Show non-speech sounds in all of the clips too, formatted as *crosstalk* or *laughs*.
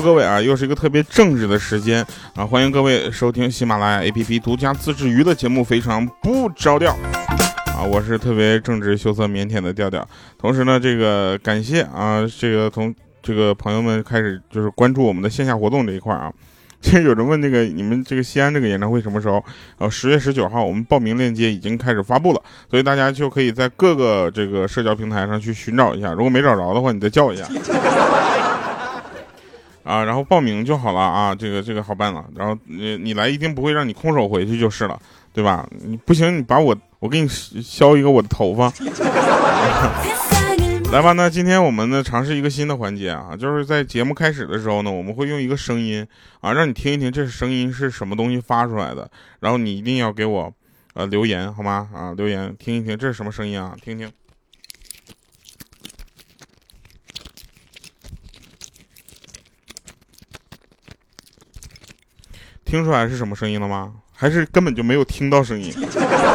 各位啊，又是一个特别正直的时间啊！欢迎各位收听喜马拉雅 APP 独家自制娱乐节目《非常不着调》啊！我是特别正直、羞涩、腼腆的调调。同时呢，这个感谢啊，这个从这个朋友们开始就是关注我们的线下活动这一块啊。其实有人问那个你们这个西安这个演唱会什么时候？呃，十月十九号，我们报名链接已经开始发布了，所以大家就可以在各个这个社交平台上去寻找一下。如果没找着的话，你再叫一下。啊，然后报名就好了啊，这个这个好办了。然后你你来一定不会让你空手回去就是了，对吧？你不行，你把我我给你削一个我的头发。*laughs* 来吧，那今天我们呢尝试一个新的环节啊，就是在节目开始的时候呢，我们会用一个声音啊，让你听一听这声音是什么东西发出来的，然后你一定要给我呃留言好吗？啊，留言听一听这是什么声音啊？听听。听出来是什么声音了吗？还是根本就没有听到声音？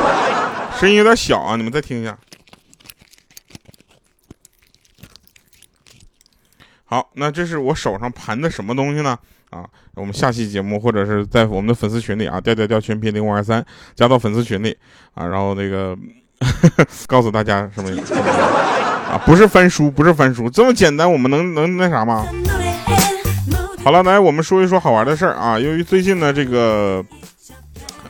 *laughs* 声音有点小啊，你们再听一下。好，那这是我手上盘的什么东西呢？啊，我们下期节目或者是在我们的粉丝群里啊，调调调全拼零五二三加到粉丝群里啊，然后那个 *laughs* 告诉大家什么啊？不是翻书，不是翻书，这么简单，我们能能那啥吗？好了，来我们说一说好玩的事儿啊。由于最近呢，这个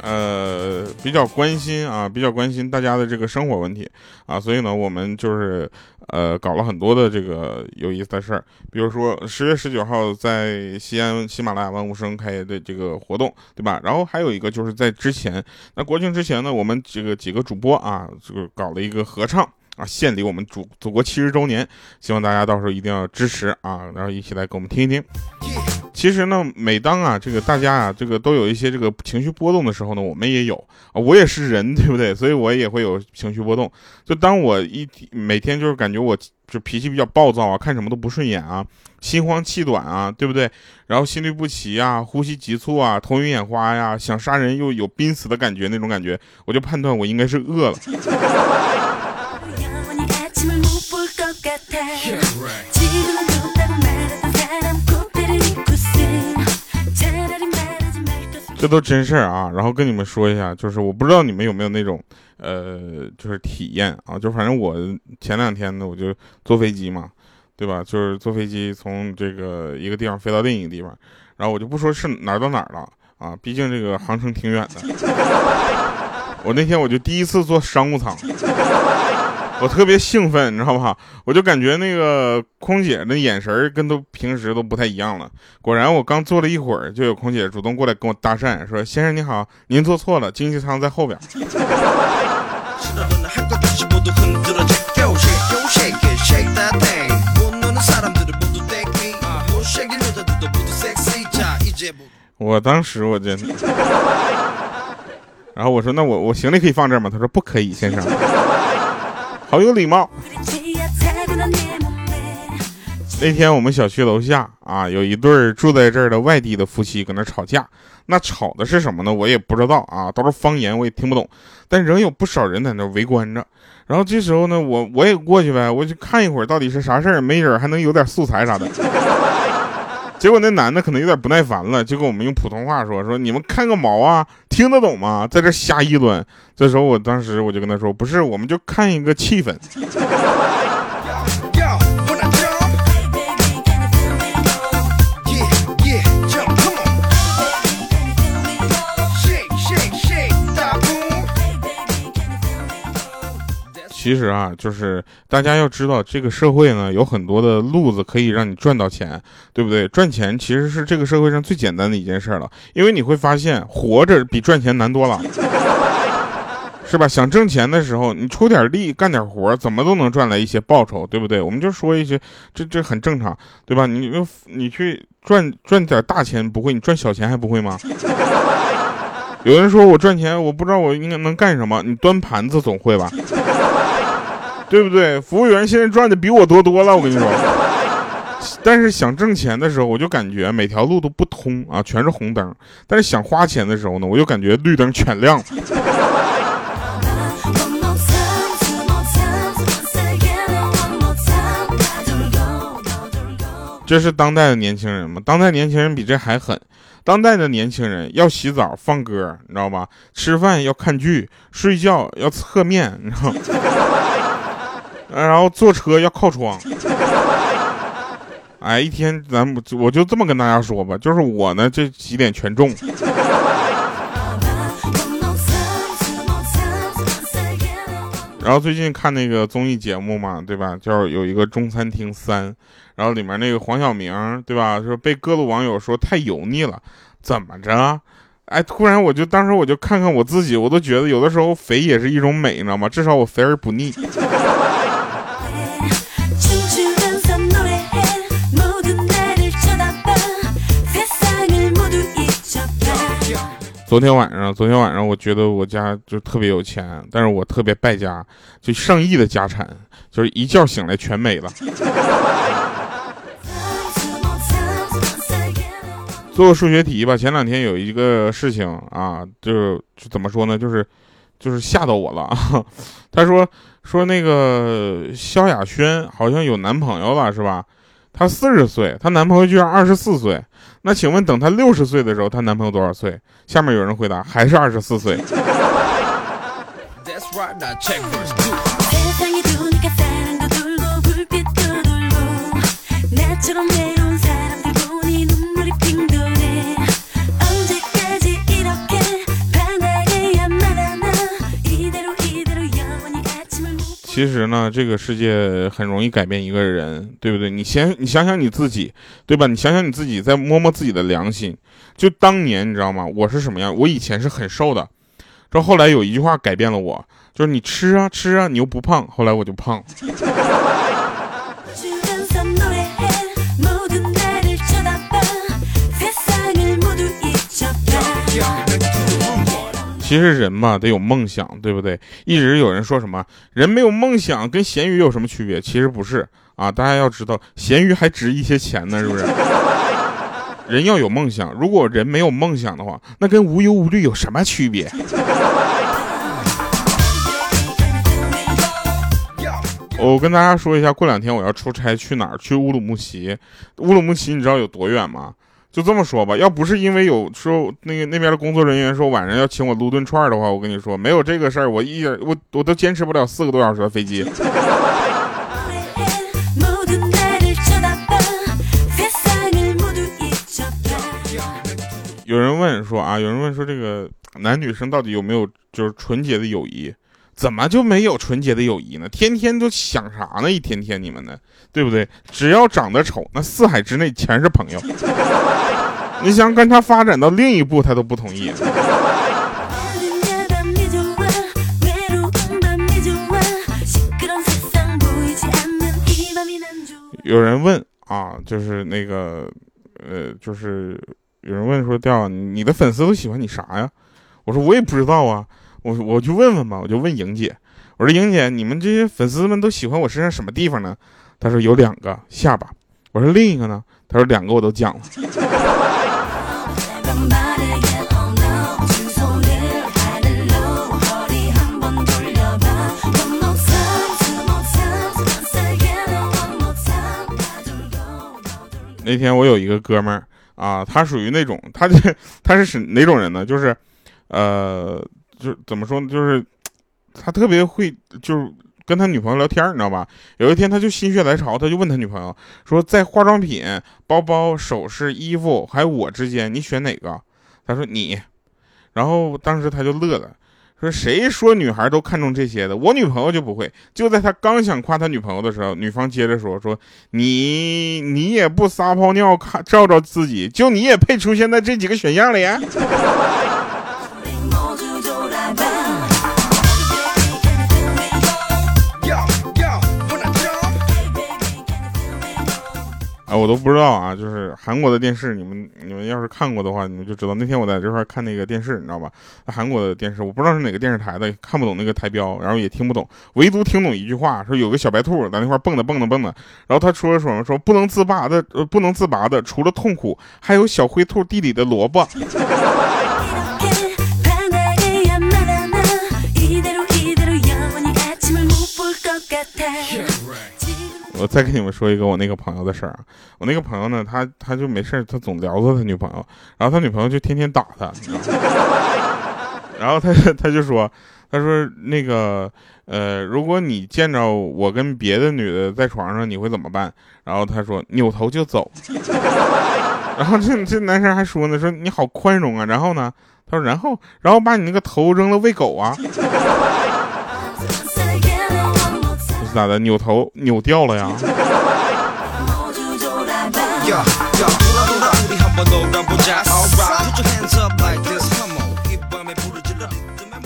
呃比较关心啊，比较关心大家的这个生活问题啊，所以呢，我们就是呃搞了很多的这个有意思的事儿。比如说十月十九号在西安喜马拉雅万物生开的这个活动，对吧？然后还有一个就是在之前，那国庆之前呢，我们这个几个主播啊，这个搞了一个合唱。啊，献礼我们祖祖国七十周年，希望大家到时候一定要支持啊，然后一起来给我们听一听。其实呢，每当啊这个大家啊这个都有一些这个情绪波动的时候呢，我们也有啊，我也是人，对不对？所以我也会有情绪波动。就当我一每天就是感觉我就脾气比较暴躁啊，看什么都不顺眼啊，心慌气短啊，对不对？然后心律不齐啊，呼吸急促啊，头晕眼花呀，想杀人又有濒死的感觉那种感觉，我就判断我应该是饿了。这都真事儿啊！然后跟你们说一下，就是我不知道你们有没有那种，呃，就是体验啊，就反正我前两天呢，我就坐飞机嘛，对吧？就是坐飞机从这个一个地方飞到另一个地方，然后我就不说是哪儿到哪儿了啊，毕竟这个航程挺远的。*laughs* 我那天我就第一次坐商务舱。我特别兴奋，你知道吧？我就感觉那个空姐的眼神跟都平时都不太一样了。果然，我刚坐了一会儿，就有空姐主动过来跟我搭讪，说：“先生你好，您坐错了，经济舱在后边。*laughs* ”我当时我真，然后我说：“那我我行李可以放这儿吗？”他说：“不可以，先生。”好有礼貌。那天我们小区楼下啊，有一对住在这儿的外地的夫妻搁那吵架。那吵的是什么呢？我也不知道啊，都是方言，我也听不懂。但仍有不少人在那围观着。然后这时候呢，我我也过去呗，我去看一会儿到底是啥事儿，没准还能有点素材啥的。结果那男的可能有点不耐烦了，就跟我们用普通话说：“说你们看个毛啊，听得懂吗？在这瞎议论。”这时候我当时我就跟他说：“不是，我们就看一个气氛。”其实啊，就是大家要知道，这个社会呢有很多的路子可以让你赚到钱，对不对？赚钱其实是这个社会上最简单的一件事了，因为你会发现，活着比赚钱难多了，是吧？想挣钱的时候，你出点力，干点活，怎么都能赚来一些报酬，对不对？我们就说一些，这这很正常，对吧？你你去赚赚点大钱不会，你赚小钱还不会吗？有人说我赚钱，我不知道我应该能干什么，你端盘子总会吧？*laughs* 对不对？服务员现在赚的比我多多了，我跟你说。*laughs* 但是想挣钱的时候，我就感觉每条路都不通啊，全是红灯。但是想花钱的时候呢，我就感觉绿灯全亮。*laughs* 这是当代的年轻人吗？当代年轻人比这还狠。当代的年轻人要洗澡放歌，你知道吧？吃饭要看剧，睡觉要侧面，你知道。然后坐车要靠窗。*laughs* 哎，一天咱我就这么跟大家说吧，就是我呢这几点全中。然后最近看那个综艺节目嘛，对吧？叫有一个中餐厅三，然后里面那个黄晓明，对吧？说被各路网友说太油腻了，怎么着？哎，突然我就当时我就看看我自己，我都觉得有的时候肥也是一种美，你知道吗？至少我肥而不腻。昨天晚上，昨天晚上我觉得我家就特别有钱，但是我特别败家，就上亿的家产，就是一觉醒来全没了。做数学题吧，前两天有一个事情啊，就是怎么说呢，就是就是吓到我了。*laughs* 他说说那个萧亚轩好像有男朋友了，是吧？她四十岁，她男朋友居然二十四岁。那请问，等她六十岁的时候，她男朋友多少岁？下面有人回答，还是二十四岁。其实呢，这个世界很容易改变一个人，对不对？你先，你想想你自己，对吧？你想想你自己，再摸摸自己的良心。就当年，你知道吗？我是什么样？我以前是很瘦的，这后来有一句话改变了我，就是你吃啊吃啊，你又不胖。后来我就胖。其实人嘛得有梦想，对不对？一直有人说什么人没有梦想跟咸鱼有什么区别？其实不是啊，大家要知道咸鱼还值一些钱呢，是不是？人要有梦想，如果人没有梦想的话，那跟无忧无虑有什么区别？我跟大家说一下，过两天我要出差去哪儿？去乌鲁木齐。乌鲁木齐你知道有多远吗？就这么说吧，要不是因为有说那个那边的工作人员说晚上要请我撸顿串的话，我跟你说没有这个事儿，我一我我都坚持不了四个多小时的飞机。*laughs* 有人问说啊，有人问说这个男女生到底有没有就是纯洁的友谊？怎么就没有纯洁的友谊呢？天天都想啥呢？一天天你们呢，对不对？只要长得丑，那四海之内全是朋友。*laughs* 你想跟他发展到另一步，他都不同意。有人问啊，就是那个，呃，就是有人问说，调你的粉丝都喜欢你啥呀？我说我也不知道啊。我我去问问吧，我就问莹姐，我说莹姐，你们这些粉丝们都喜欢我身上什么地方呢？她说有两个下巴。我说另一个呢？她说两个我都讲了。那天我有一个哥们儿啊，他属于那种，他这他是哪种人呢？就是，呃。就怎么说呢？就是他特别会，就是跟他女朋友聊天，你知道吧？有一天他就心血来潮，他就问他女朋友说：“在化妆品、包包、首饰、衣服还有我之间，你选哪个？”他说：“你。”然后当时他就乐了，说：“谁说女孩都看重这些的？我女朋友就不会。”就在他刚想夸他女朋友的时候，女方接着说：“说你你也不撒泡尿看照照自己，就你也配出现在这几个选项里？”，*laughs* 啊我都不知道啊，就是韩国的电视，你们你们要是看过的话，你们就知道。那天我在这块看那个电视，你知道吧？韩国的电视，我不知道是哪个电视台的，看不懂那个台标，然后也听不懂，唯独听懂一句话，说有个小白兔在那块蹦跶蹦跶蹦跶，然后他说了什么？说不能自拔的，呃，不能自拔的，除了痛苦，还有小灰兔地里的萝卜。我再跟你们说一个我那个朋友的事儿啊。我那个朋友呢，他他就没事他总聊着他女朋友，然后他女朋友就天天打他，*laughs* 然后他他就说，他说那个呃，如果你见着我跟别的女的在床上，你会怎么办？然后他说扭头就走。*laughs* 然后这这男生还说呢，说你好宽容啊。然后呢，他说然后然后把你那个头扔了喂狗啊。是咋的？扭头扭掉了呀？*laughs*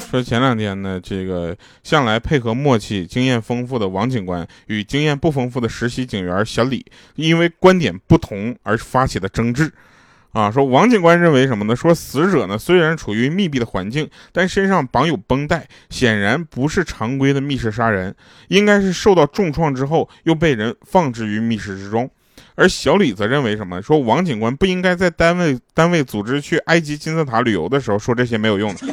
说前两天呢，这个向来配合默契、经验丰富的王警官与经验不丰富的实习警员小李，因为观点不同而发起的争执。啊，说王警官认为什么呢？说死者呢虽然处于密闭的环境，但身上绑有绷带，显然不是常规的密室杀人，应该是受到重创之后又被人放置于密室之中。而小李则认为什么？说王警官不应该在单位单位组织去埃及金字塔旅游的时候说这些没有用的。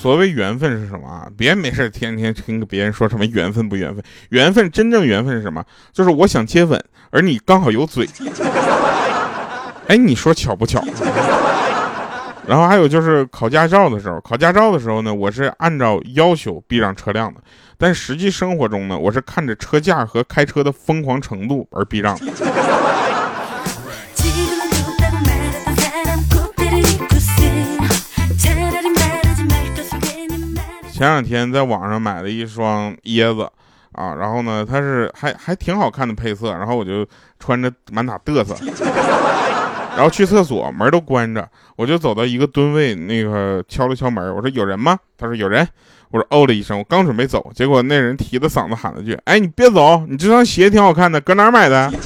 所谓缘分是什么啊？别没事天天听别人说什么缘分不缘分，缘分真正缘分是什么？就是我想接吻，而你刚好有嘴。哎，你说巧不巧？然后还有就是考驾照的时候，考驾照的时候呢，我是按照要求避让车辆的，但实际生活中呢，我是看着车架和开车的疯狂程度而避让的。前两天在网上买了一双椰子，啊，然后呢，它是还还挺好看的配色，然后我就穿着满打嘚瑟，*laughs* 然后去厕所门都关着，我就走到一个蹲位那个敲了敲门，我说有人吗？他说有人，我说哦了一声，我刚准备走，结果那人提着嗓子喊了句，哎，你别走，你这双鞋挺好看的，搁哪买的？*laughs*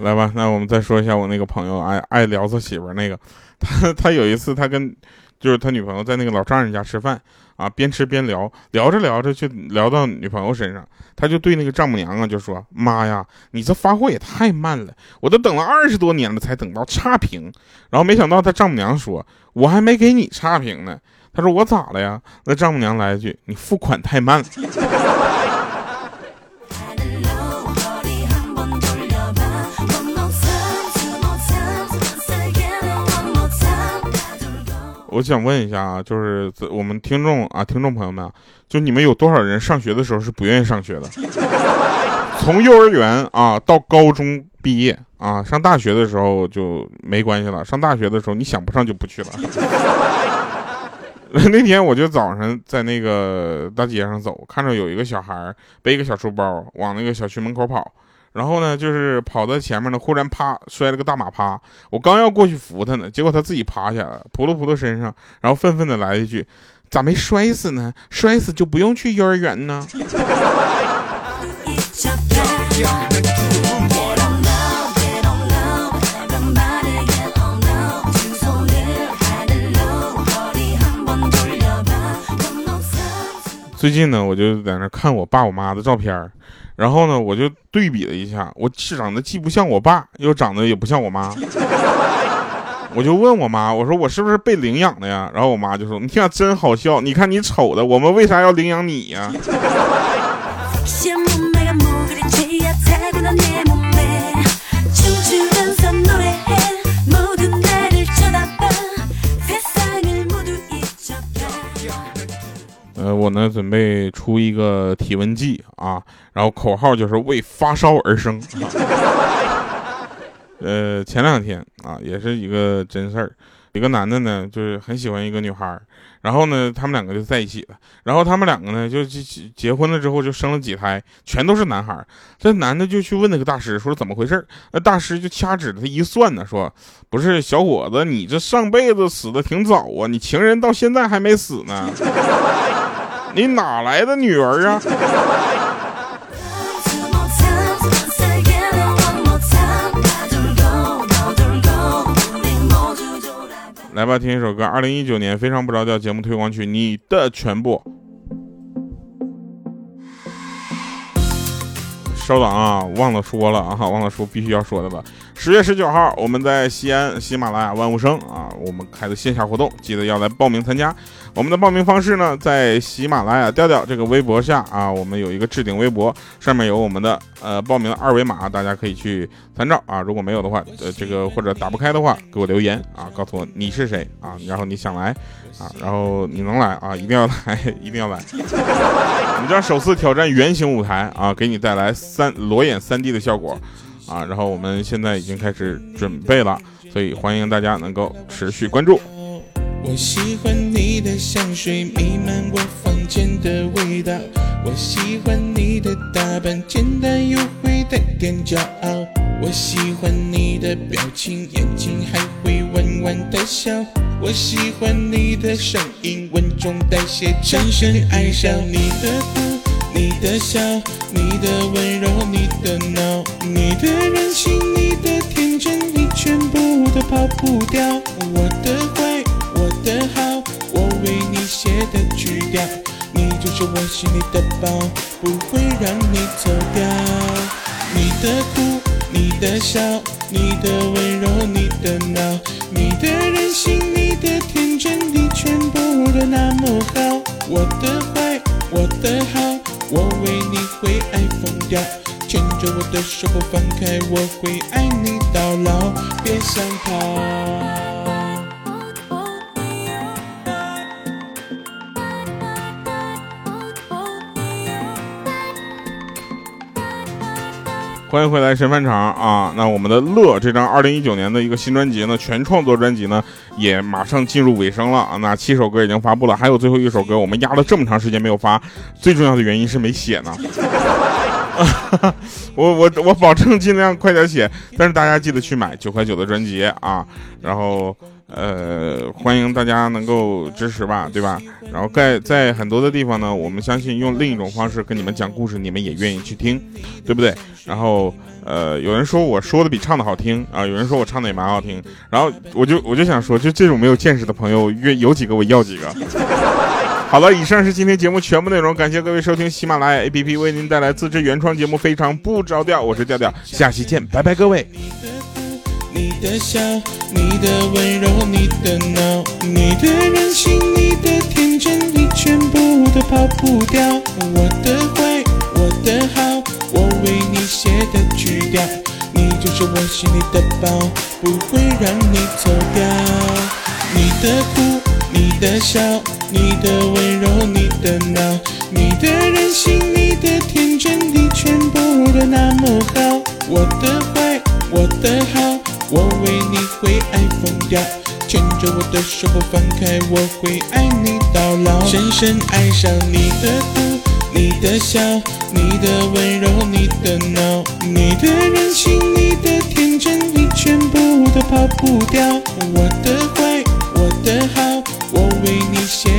来吧，那我们再说一下我那个朋友爱爱聊他媳妇那个，*laughs* 他他有一次他跟就是他女朋友在那个老丈人家吃饭啊，边吃边聊，聊着聊着就聊到女朋友身上，他就对那个丈母娘啊就说：“妈呀，你这发货也太慢了，我都等了二十多年了才等到差评。”然后没想到他丈母娘说：“我还没给你差评呢。”他说：“我咋了呀？”那丈母娘来一句：“你付款太慢了。” *laughs* 我想问一下啊，就是我们听众啊，听众朋友们，就你们有多少人上学的时候是不愿意上学的？*laughs* 从幼儿园啊到高中毕业啊，上大学的时候就没关系了。上大学的时候，你想不上就不去了。*laughs* 那天我就早上在那个大街上走，看着有一个小孩背个小书包往那个小区门口跑。然后呢，就是跑到前面呢，忽然啪摔了个大马趴。我刚要过去扶他呢，结果他自己趴下了，扑噜扑噜身上，然后愤愤的来一句：“咋没摔死呢？摔死就不用去幼儿园呢。”最近呢，我就在那看我爸我妈的照片然后呢，我就对比了一下，我长得既不像我爸，又长得也不像我妈。*laughs* 我就问我妈，我说我是不是被领养的呀？然后我妈就说：“你听，真好笑，你看你丑的，我们为啥要领养你呀？” *laughs* 呃，我呢准备出一个体温计啊，然后口号就是为发烧而生。*laughs* 呃，前两天啊，也是一个真事儿，一个男的呢，就是很喜欢一个女孩儿，然后呢，他们两个就在一起了，然后他们两个呢，就结结婚了之后就生了几胎，全都是男孩。这男的就去问那个大师，说怎么回事？那大师就掐指他一算呢，说不是小伙子，你这上辈子死的挺早啊，你情人到现在还没死呢。你哪来的女儿啊？来吧，听一首歌，二零一九年非常不着调节目推广曲《你的全部》。稍等啊，忘了说了啊，忘了说必须要说的了。十月十九号，我们在西安喜马拉雅万物生啊，我们开的线下活动，记得要来报名参加。我们的报名方式呢，在喜马拉雅调调这个微博下啊，我们有一个置顶微博，上面有我们的呃报名的二维码，大家可以去参照啊。如果没有的话，呃这个或者打不开的话，给我留言啊，告诉我你是谁啊，然后你想来啊，然后你能来啊，一定要来，*laughs* 一定要来。我们将首次挑战圆形舞台啊，给你带来三裸眼三 D 的效果啊，然后我们现在已经开始准备了，所以欢迎大家能够持续关注。我喜欢你的香水弥漫我房间的味道，我喜欢你的打扮简单又会带点骄傲，我喜欢你的表情，眼睛还会弯弯的笑，我喜欢你的声音稳重带些深深爱上你的哭，你的笑，你的温柔，你的闹，你的任性，你的天真，你全部都跑不掉，我的坏。我的好，我为你写的曲调，你就是我心里的宝，不会让你走掉。你的哭，你的笑，你的温柔，你的闹，你的任性，你的天真，你全部都那么好。我的的手不放开，我会爱你到老，别想逃。欢迎回来，神饭场啊！那我们的乐这张二零一九年的一个新专辑呢，全创作专辑呢，也马上进入尾声了啊！那七首歌已经发布了，还有最后一首歌，我们压了这么长时间没有发，最重要的原因是没写呢。*laughs* 我我我保证尽量快点写，但是大家记得去买九块九的专辑啊！然后。呃，欢迎大家能够支持吧，对吧？然后在在很多的地方呢，我们相信用另一种方式跟你们讲故事，你们也愿意去听，对不对？然后呃，有人说我说的比唱的好听啊，有人说我唱的也蛮好听，然后我就我就想说，就这种没有见识的朋友，约有几个我要几个。好了，以上是今天节目全部内容，感谢各位收听喜马拉雅 APP 为您带来自制原创节目，非常不着调，我是调调，下期见，拜拜，各位。你的笑，你的温柔，你的闹，你的任性，你的天真，你全部都跑不掉。我的坏，我的好，我为你写的曲调，你就是我心里的宝，不会让你走掉。你的哭，你的笑，你的温柔，你的闹，你的任性，你的天真，你全部都那么好。我的坏，我的好。我为你会爱疯掉，牵着我的手不放开，我会爱你到老，深深爱上你的哭，你的笑，你的温柔，你的闹，你的任性，你的天真，你全部都跑不掉。我的坏，